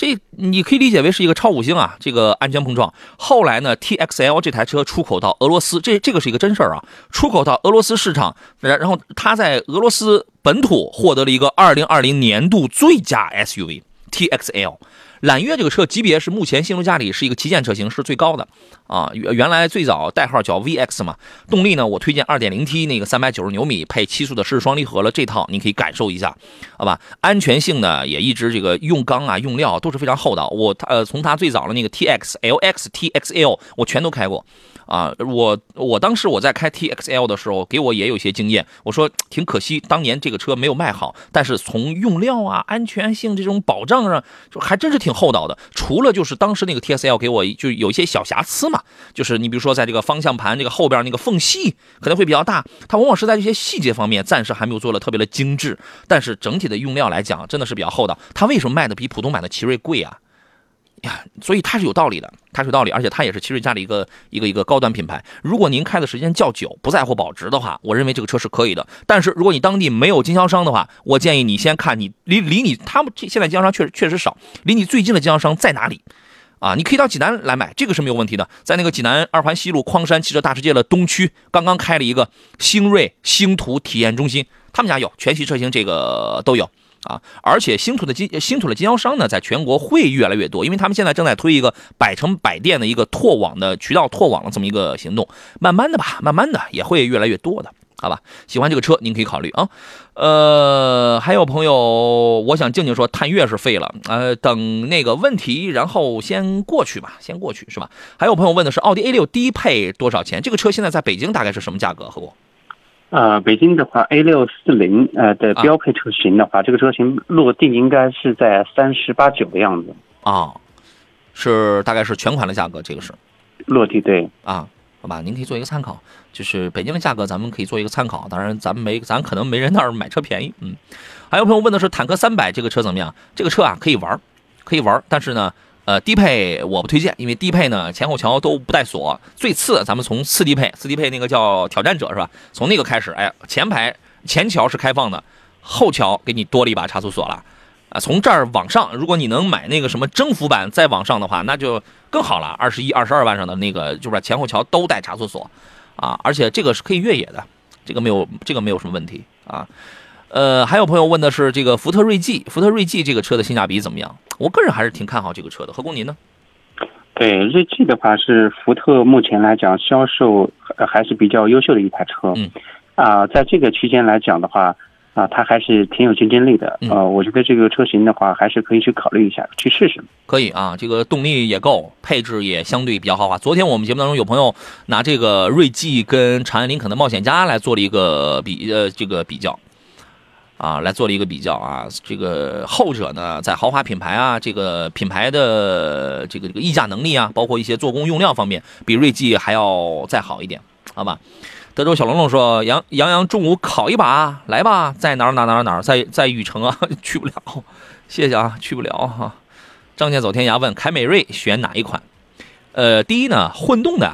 这你可以理解为是一个超五星啊，这个安全碰撞。后来呢，TXL 这台车出口到俄罗斯，这这个是一个真事儿啊，出口到俄罗斯市场，然然后它在俄罗斯本土获得了一个二零二零年度最佳 SUV TXL。揽月这个车级别是目前新途家里是一个旗舰车型，是最高的啊。原原来最早代号叫 VX 嘛，动力呢，我推荐 2.0T 那个390牛米配七速的湿式双离合了，这套你可以感受一下，好吧？安全性呢也一直这个用钢啊用料都是非常厚道。我呃从它最早的那个 TX、LX、TXL 我全都开过。啊，我我当时我在开 TXL 的时候，给我也有些经验。我说挺可惜，当年这个车没有卖好。但是从用料啊、安全性这种保障上，就还真是挺厚道的。除了就是当时那个 TXL 给我就有一些小瑕疵嘛，就是你比如说在这个方向盘这个后边那个缝隙可能会比较大，它往往是在这些细节方面暂时还没有做的特别的精致。但是整体的用料来讲，真的是比较厚道。它为什么卖的比普通版的奇瑞贵啊？呀，所以它是有道理的，它是有道理，而且它也是奇瑞家的一个一个一个高端品牌。如果您开的时间较久，不在乎保值的话，我认为这个车是可以的。但是如果你当地没有经销商的话，我建议你先看你离离你他们这现在经销商确实确实少，离你最近的经销商在哪里？啊，你可以到济南来买，这个是没有问题的。在那个济南二环西路匡山汽车大世界的东区，刚刚开了一个星瑞星途体验中心，他们家有全系车型，这个都有。啊，而且星途的经星途的经销商呢，在全国会越来越多，因为他们现在正在推一个百城百店的一个拓网的渠道拓网的这么一个行动，慢慢的吧，慢慢的也会越来越多的，好吧？喜欢这个车，您可以考虑啊。呃，还有朋友，我想静静说，探岳是废了，呃，等那个问题，然后先过去吧，先过去是吧？还有朋友问的是奥迪 A 六低配多少钱？这个车现在在北京大概是什么价格？何工？呃，北京的话，A 六四零呃的标配车型的话，这个车型落地应该是在三十八九的样子啊，是大概是全款的价格，这个是落地对啊，好吧，您可以做一个参考，就是北京的价格，咱们可以做一个参考。当然，咱们没，咱可能没人那儿买车便宜，嗯。还有朋友问的是坦克三百这个车怎么样？这个车啊可以玩，可以玩，但是呢。呃，低配我不推荐，因为低配呢前后桥都不带锁。最次，咱们从次低配，次低配那个叫挑战者是吧？从那个开始，哎，前排前桥是开放的，后桥给你多了一把差速锁了。啊，从这儿往上，如果你能买那个什么征服版再往上的话，那就更好了。二十一、二十二万上的那个，就是前后桥都带差速锁，啊，而且这个是可以越野的，这个没有这个没有什么问题啊。呃，还有朋友问的是这个福特锐际，福特锐际这个车的性价比怎么样？我个人还是挺看好这个车的。何工您呢？对，锐际的话是福特目前来讲销售还是比较优秀的一台车。嗯。啊，在这个区间来讲的话，啊，它还是挺有竞争力的。呃，我觉得这个车型的话，还是可以去考虑一下，去试试。可以啊，这个动力也够，配置也相对比较豪华。昨天我们节目当中有朋友拿这个锐际跟长安林肯的冒险家来做了一个比呃这个比较。啊，来做了一个比较啊，这个后者呢，在豪华品牌啊，这个品牌的这个这个溢价能力啊，包括一些做工用料方面，比锐际还要再好一点，好吧？德州小龙龙说：“杨杨洋中午考一把，来吧，在哪哪哪哪，在在禹城啊，去不了，谢谢啊，去不了哈。”仗剑走天涯问：凯美瑞选哪一款？呃，第一呢，混动的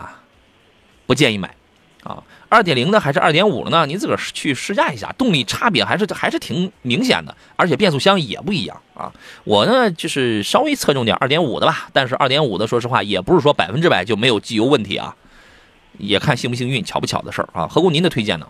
不建议买啊。二点零的还是二点五的呢？您自个儿去试驾一下，动力差别还是还是挺明显的，而且变速箱也不一样啊。我呢就是稍微侧重点二点五的吧，但是二点五的说实话也不是说百分之百就没有机油问题啊，也看幸不幸运、巧不巧的事儿啊。何工您的推荐呢？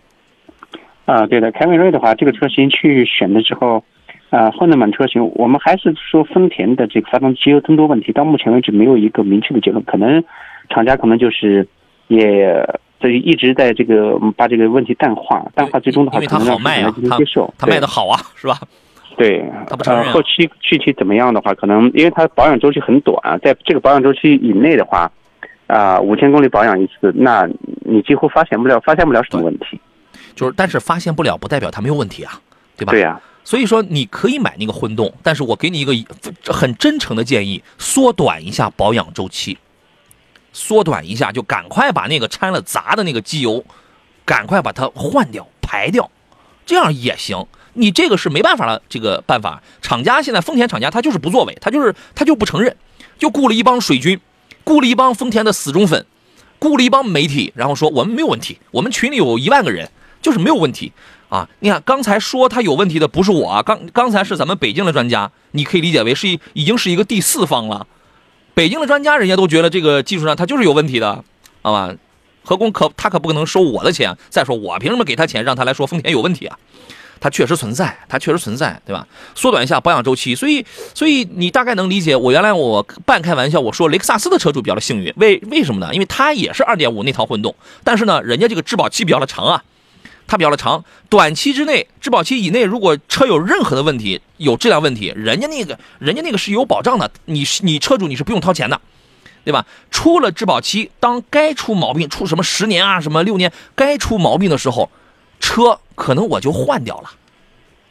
啊，对的，凯美瑞的话，这个车型去选的时候，啊，混动版车型，我们还是说丰田的这个发动机油增多问题，到目前为止没有一个明确的结论，可能厂家可能就是也这一直在这个嗯把这个问题淡化，淡化最终的话因为它可能让好卖啊它接受，它卖的好啊，是吧？对，它不呃，后期具体怎么样的话，可能因为它保养周期很短，在这个保养周期以内的话，啊、五千公里保养一次，那你几乎发现不了，发现不了什么问题。就是，但是发现不了不代表它没有问题啊，对吧？对呀、所以说你可以买那个混动，但是我给你一个很真诚的建议，缩短一下保养周期，缩短一下，就赶快把那个掺了杂的那个机油，赶快把它换掉、排掉，这样也行。你这个是没办法了，这个办法，厂家现在丰田厂家他就是不作为，他就是他就不承认，就雇了一帮水军，雇了一帮丰田的死忠粉，雇了一帮媒体，然后说我们没有问题，我们群里有一万个人，就是没有问题啊！你看刚才说他有问题的不是我，刚刚才是咱们北京的专家，你可以理解为是已经是一个第四方了。北京的专家人家都觉得这个技术上他就是有问题的，好吧？何工可他可不可能收我的钱？再说我凭什么给他钱让他来说丰田有问题啊？它确实存在，它确实存在，对吧？缩短一下保养周期，所以，所以你大概能理解。我原来我半开玩笑，我说雷克萨斯的车主比较的幸运，为为什么呢？因为它也是2.5那套混动，但是呢，人家这个质保期比较的长啊，它比较的长，短期之内，质保期以内，如果车有任何的问题，有质量问题，人家那个人家那个是有保障的，你是你车主你是不用掏钱的。对吧？出了质保期，当该出毛病，出什么十年啊，什么六年，该出毛病的时候，车可能我就换掉了，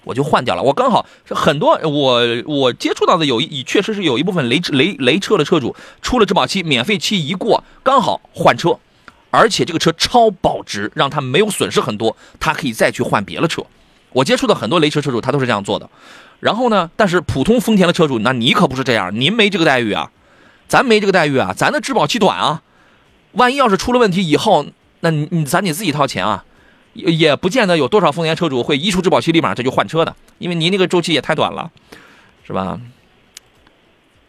我就换掉了。我刚好很多我我接触到的有一确实是有一部分雷雷雷车的车主出了质保期，免费期一过，刚好换车，而且这个车超保值，让他没有损失很多，他可以再去换别的车。我接触的很多雷车车主，他都是这样做的。然后呢，但是普通丰田的车主，那你可不是这样，您没这个待遇啊。咱没这个待遇啊，咱的质保期短啊，万一要是出了问题以后，那你咱得自己掏钱啊，也也不见得有多少丰田车主会一出质保期立马这就换车的，因为您那个周期也太短了，是吧？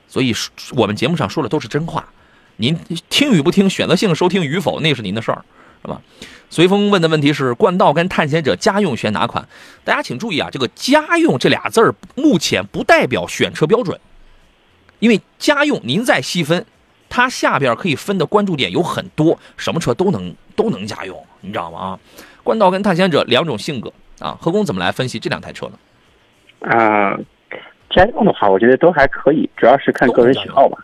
所以我们节目上说的都是真话，您听与不听，选择性收听与否，那是您的事儿，是吧？随风问的问题是冠道跟探险者家用选哪款？大家请注意啊，这个家用这俩字儿目前不代表选车标准。因为家用，您再细分，它下边可以分的关注点有很多，什么车都能都能家用，你知道吗？啊，冠道跟探险者两种性格啊，何工怎么来分析这两台车呢？啊、家用的话，我觉得都还可以，主要是看个人喜好吧。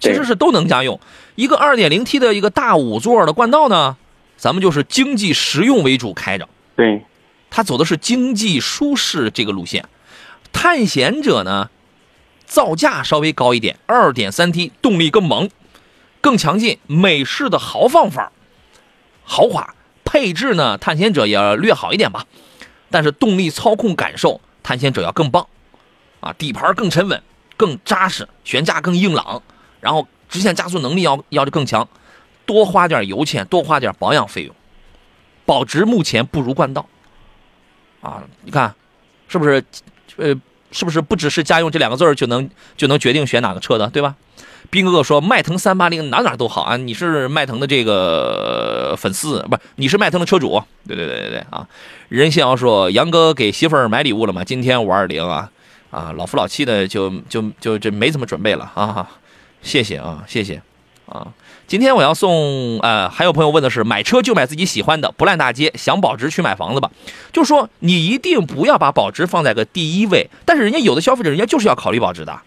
其实是都能家用。一个 2.0T 的一个大五座的冠道呢，咱们就是经济实用为主开着，对，它走的是经济舒适这个路线。探险者呢？造价稍微高一点，2.3T 动力更猛，更强劲，美式的豪放范儿，豪华配置呢，探险者也略好一点吧，但是动力操控感受，探险者要更棒，啊，底盘更沉稳，更扎实，悬架更硬朗，然后直线加速能力要要的更强，多花点油钱，多花点保养费用，保值目前不如冠道，啊，你看，是不是？呃。是不是不只是家用这两个字儿就能 就能决定选哪个车的，对吧？斌哥哥说迈腾三八零哪哪都好啊，你是迈腾的这个粉丝，不，你是迈腾的车主，对对对对对啊。任逍遥说杨哥给媳妇儿买礼物了吗？今天五二零啊啊，老夫老妻的就就就这没怎么准备了啊，谢谢啊，谢谢啊。今天我要送，呃，还有朋友问的是，买车就买自己喜欢的，不烂大街，想保值去买房子吧。就说你一定不要把保值放在个第一位，但是人家有的消费者，人家就是要考虑保值的。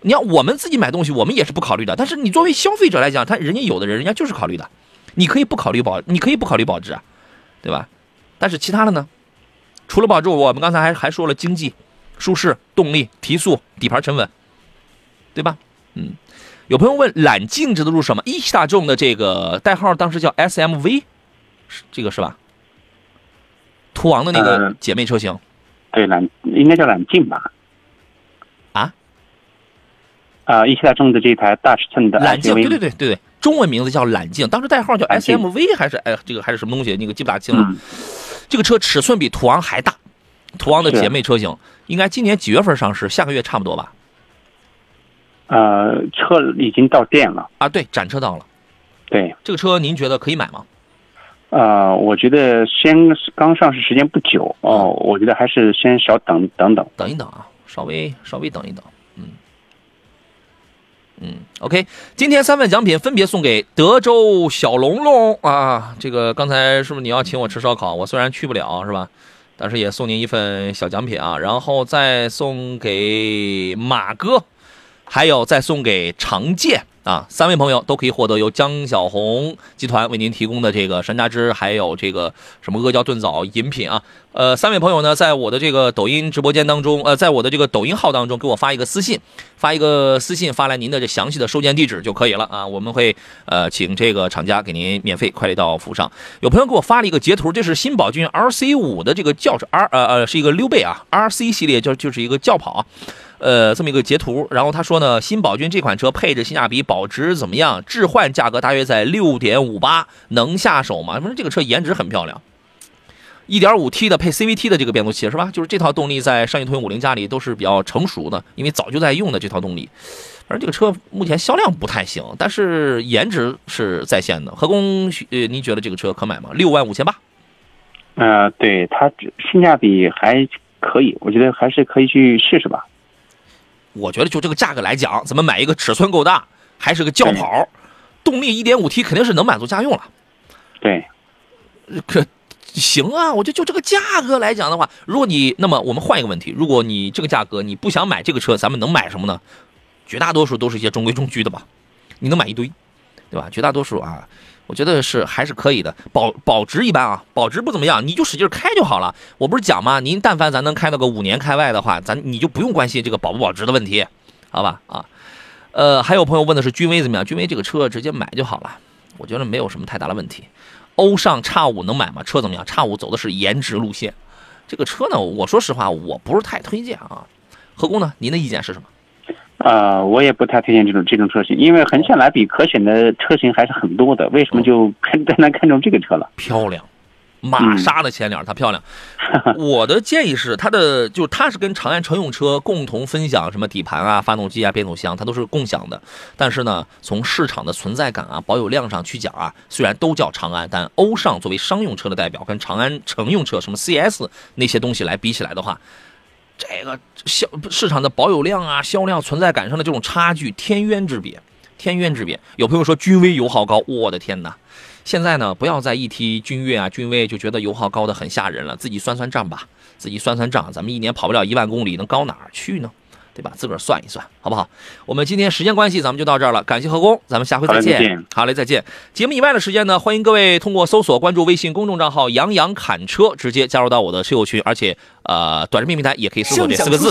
你要我们自己买东西，我们也是不考虑的。但是你作为消费者来讲，他人家有的人，人家就是考虑的。你可以不考虑保，你可以不考虑保值啊，对吧？但是其他的呢？除了保值，我们刚才还还说了经济、舒适、动力、提速、底盘沉稳，对吧？嗯。有朋友问揽境值得入手吗？一汽大众的这个代号当时叫 SMV，是这个是吧？途昂的那个姐妹车型，对揽应该叫揽境吧？啊？啊，一汽大众的这台大尺寸的揽境，对对对对对，中文名字叫揽境，当时代号叫 SMV 还是哎这个还是什么东西？那个记不大清了。嗯、这个车尺寸比途昂还大，途昂的姐妹车型应该今年几月份上市？下个月差不多吧？呃，车已经到店了啊，对，展车到了。对，这个车您觉得可以买吗？呃，我觉得先刚上市时间不久哦，我觉得还是先少等等等。等一等啊，稍微稍微等一等，嗯嗯，OK，今天三份奖品分别送给德州小龙龙啊，这个刚才是不是你要请我吃烧烤？我虽然去不了是吧，但是也送您一份小奖品啊，然后再送给马哥，还有再送给常健。啊，三位朋友都可以获得由江小红集团为您提供的这个山楂汁，还有这个什么阿胶炖枣饮品啊。呃，三位朋友呢，在我的这个抖音直播间当中，呃，在我的这个抖音号当中给我发一个私信，发一个私信发来您的这详细的收件地址就可以了啊。我们会呃请这个厂家给您免费快递到府上。有朋友给我发了一个截图，这是新宝骏 RC 五的这个轿车 R 呃呃是一个溜背啊，RC 系列就就是一个轿跑啊。呃，这么一个截图，然后他说呢，新宝骏这款车配置性价比、保值怎么样？置换价格大约在六点五八，能下手吗？反正这个车颜值很漂亮，一点五 T 的配 CVT 的这个变速器是吧？就是这套动力在上汽通用五菱家里都是比较成熟的，因为早就在用的这套动力。反正这个车目前销量不太行，但是颜值是在线的。何工，呃，您觉得这个车可买吗？六万五千八。呃，对它性价比还可以，我觉得还是可以去试试吧。我觉得就这个价格来讲，咱们买一个尺寸够大，还是个轿跑，动力 1.5T 肯定是能满足家用了。对，可行啊，我觉得就这个价格来讲的话，如果你那么我们换一个问题，如果你这个价格你不想买这个车，咱们能买什么呢？绝大多数都是一些中规中矩的吧，你能买一堆，对吧？绝大多数啊。我觉得是还是可以的，保保值一般啊，保值不怎么样，你就使劲开就好了。我不是讲吗？您但凡咱能开到个五年开外的话，咱你就不用关心这个保不保值的问题，好吧？啊，呃，还有朋友问的是君威怎么样？君威这个车直接买就好了，我觉得没有什么太大的问题。欧尚叉五能买吗？车怎么样？叉五走的是颜值路线，这个车呢，我说实话，我不是太推荐啊。何工呢？您的意见是什么？啊，我也不太推荐这种这种车型，因为横向来比可选的车型还是很多的。为什么就看 单单看中这个车了？漂亮，玛莎的前脸它漂亮。我的建议是，它的就它是跟长安乘用车共同分享什么底盘啊、发动机啊、变速箱，它都是共享的。但是呢，从市场的存在感啊、保有量上去讲啊，虽然都叫长安，但欧尚作为商用车的代表，跟长安乘用车什么 CS 那些东西来比起来的话。这个销市场的保有量啊，销量存在感上的这种差距，天渊之别，天渊之别。有朋友说君威油耗高，我的天哪！现在呢，不要再一提君越啊、君威就觉得油耗高的很吓人了，自己算算账吧，自己算算账，咱们一年跑不了一万公里，能高哪儿去呢？对吧？自个儿算一算，好不好？我们今天时间关系，咱们就到这儿了。感谢何工，咱们下回再见。好嘞，再见。节目以外的时间呢，欢迎各位通过搜索关注微信公众账号“杨洋侃车”，直接加入到我的车友群，而且呃，短视频平台也可以搜索这四个字。